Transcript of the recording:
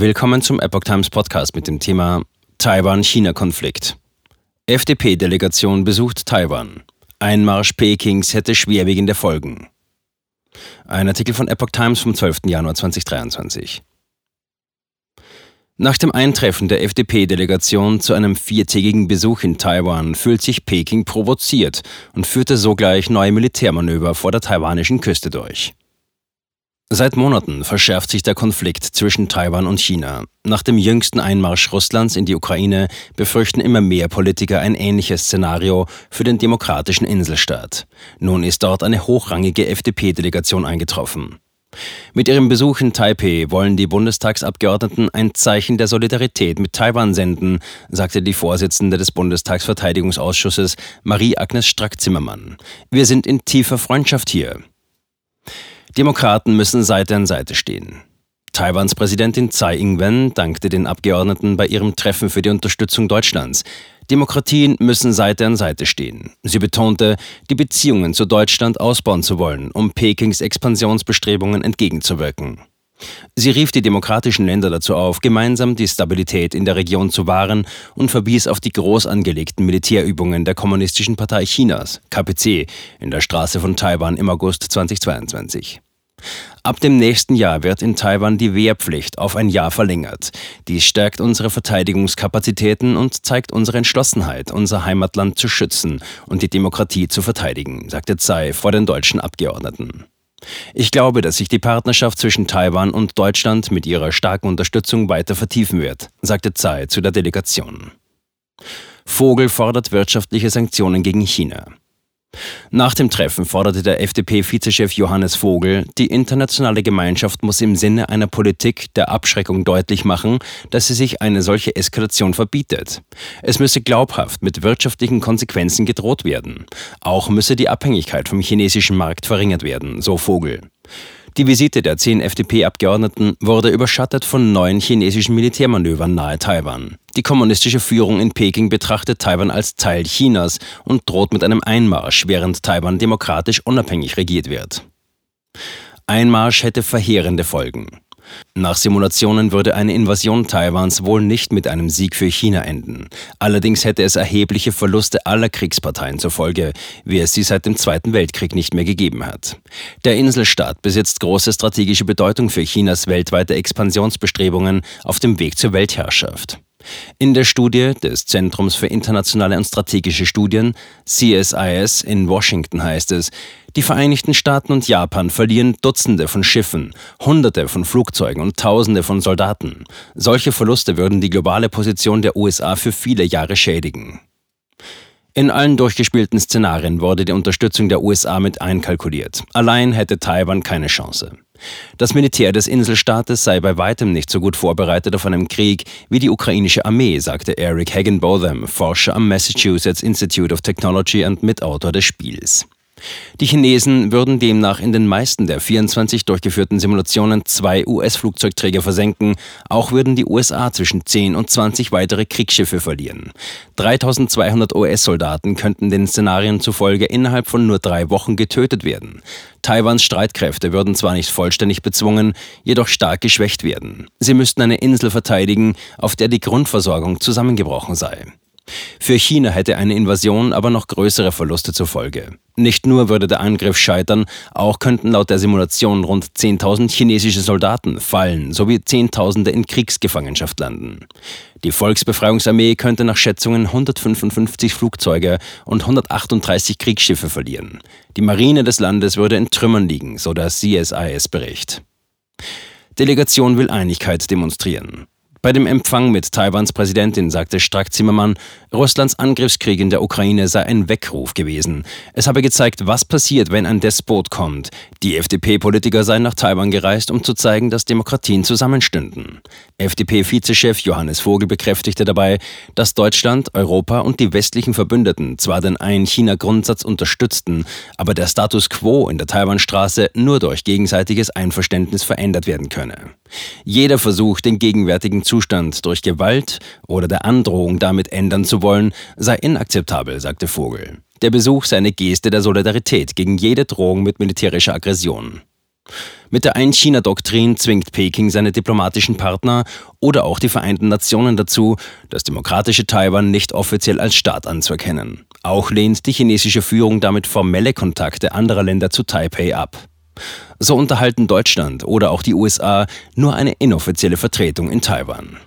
Willkommen zum Epoch Times Podcast mit dem Thema Taiwan-China-Konflikt. FDP-Delegation besucht Taiwan. Einmarsch Pekings hätte schwerwiegende Folgen. Ein Artikel von Epoch Times vom 12. Januar 2023. Nach dem Eintreffen der FDP-Delegation zu einem viertägigen Besuch in Taiwan fühlt sich Peking provoziert und führte sogleich neue Militärmanöver vor der taiwanischen Küste durch. Seit Monaten verschärft sich der Konflikt zwischen Taiwan und China. Nach dem jüngsten Einmarsch Russlands in die Ukraine befürchten immer mehr Politiker ein ähnliches Szenario für den demokratischen Inselstaat. Nun ist dort eine hochrangige FDP-Delegation eingetroffen. Mit ihrem Besuch in Taipei wollen die Bundestagsabgeordneten ein Zeichen der Solidarität mit Taiwan senden, sagte die Vorsitzende des Bundestagsverteidigungsausschusses Marie-Agnes Strack-Zimmermann. Wir sind in tiefer Freundschaft hier. Demokraten müssen Seite an Seite stehen. Taiwans Präsidentin Tsai Ing-wen dankte den Abgeordneten bei ihrem Treffen für die Unterstützung Deutschlands. Demokratien müssen Seite an Seite stehen. Sie betonte, die Beziehungen zu Deutschland ausbauen zu wollen, um Pekings Expansionsbestrebungen entgegenzuwirken. Sie rief die demokratischen Länder dazu auf, gemeinsam die Stabilität in der Region zu wahren und verwies auf die groß angelegten Militärübungen der Kommunistischen Partei Chinas, KPC, in der Straße von Taiwan im August 2022. Ab dem nächsten Jahr wird in Taiwan die Wehrpflicht auf ein Jahr verlängert. Dies stärkt unsere Verteidigungskapazitäten und zeigt unsere Entschlossenheit, unser Heimatland zu schützen und die Demokratie zu verteidigen, sagte Tsai vor den deutschen Abgeordneten. Ich glaube, dass sich die Partnerschaft zwischen Taiwan und Deutschland mit ihrer starken Unterstützung weiter vertiefen wird, sagte Tsai zu der Delegation. Vogel fordert wirtschaftliche Sanktionen gegen China. Nach dem Treffen forderte der FDP-Vizechef Johannes Vogel, die internationale Gemeinschaft muss im Sinne einer Politik der Abschreckung deutlich machen, dass sie sich eine solche Eskalation verbietet. Es müsse glaubhaft mit wirtschaftlichen Konsequenzen gedroht werden. Auch müsse die Abhängigkeit vom chinesischen Markt verringert werden, so Vogel. Die Visite der zehn FDP-Abgeordneten wurde überschattet von neuen chinesischen Militärmanövern nahe Taiwan. Die kommunistische Führung in Peking betrachtet Taiwan als Teil Chinas und droht mit einem Einmarsch, während Taiwan demokratisch unabhängig regiert wird. Einmarsch hätte verheerende Folgen. Nach Simulationen würde eine Invasion Taiwans wohl nicht mit einem Sieg für China enden. Allerdings hätte es erhebliche Verluste aller Kriegsparteien zur Folge, wie es sie seit dem Zweiten Weltkrieg nicht mehr gegeben hat. Der Inselstaat besitzt große strategische Bedeutung für Chinas weltweite Expansionsbestrebungen auf dem Weg zur Weltherrschaft. In der Studie des Zentrums für internationale und strategische Studien CSIS in Washington heißt es, die Vereinigten Staaten und Japan verlieren Dutzende von Schiffen, Hunderte von Flugzeugen und Tausende von Soldaten. Solche Verluste würden die globale Position der USA für viele Jahre schädigen. In allen durchgespielten Szenarien wurde die Unterstützung der USA mit einkalkuliert. Allein hätte Taiwan keine Chance. Das Militär des Inselstaates sei bei weitem nicht so gut vorbereitet auf einen Krieg wie die ukrainische Armee, sagte Eric Hagen-Botham, Forscher am Massachusetts Institute of Technology und Mitautor des Spiels. Die Chinesen würden demnach in den meisten der 24 durchgeführten Simulationen zwei US-Flugzeugträger versenken. Auch würden die USA zwischen 10 und 20 weitere Kriegsschiffe verlieren. 3200 US-Soldaten könnten den Szenarien zufolge innerhalb von nur drei Wochen getötet werden. Taiwans Streitkräfte würden zwar nicht vollständig bezwungen, jedoch stark geschwächt werden. Sie müssten eine Insel verteidigen, auf der die Grundversorgung zusammengebrochen sei. Für China hätte eine Invasion aber noch größere Verluste zur Folge. Nicht nur würde der Angriff scheitern, auch könnten laut der Simulation rund 10.000 chinesische Soldaten fallen sowie Zehntausende in Kriegsgefangenschaft landen. Die Volksbefreiungsarmee könnte nach Schätzungen 155 Flugzeuge und 138 Kriegsschiffe verlieren. Die Marine des Landes würde in Trümmern liegen, so der CSIS-Bericht. Delegation will Einigkeit demonstrieren. Bei dem Empfang mit Taiwans Präsidentin sagte Strack-Zimmermann, Russlands Angriffskrieg in der Ukraine sei ein Weckruf gewesen. Es habe gezeigt, was passiert, wenn ein Despot kommt. Die FDP-Politiker seien nach Taiwan gereist, um zu zeigen, dass Demokratien zusammenstünden. FDP-Vizechef Johannes Vogel bekräftigte dabei, dass Deutschland, Europa und die westlichen Verbündeten zwar den Ein-China-Grundsatz unterstützten, aber der Status quo in der Taiwanstraße nur durch gegenseitiges Einverständnis verändert werden könne. Jeder Versuch, den gegenwärtigen Zustand durch Gewalt oder der Androhung damit ändern wollen, sei inakzeptabel, sagte Vogel. Der Besuch sei eine Geste der Solidarität gegen jede Drohung mit militärischer Aggression. Mit der Ein-China-Doktrin zwingt Peking seine diplomatischen Partner oder auch die Vereinten Nationen dazu, das demokratische Taiwan nicht offiziell als Staat anzuerkennen. Auch lehnt die chinesische Führung damit formelle Kontakte anderer Länder zu Taipei ab. So unterhalten Deutschland oder auch die USA nur eine inoffizielle Vertretung in Taiwan.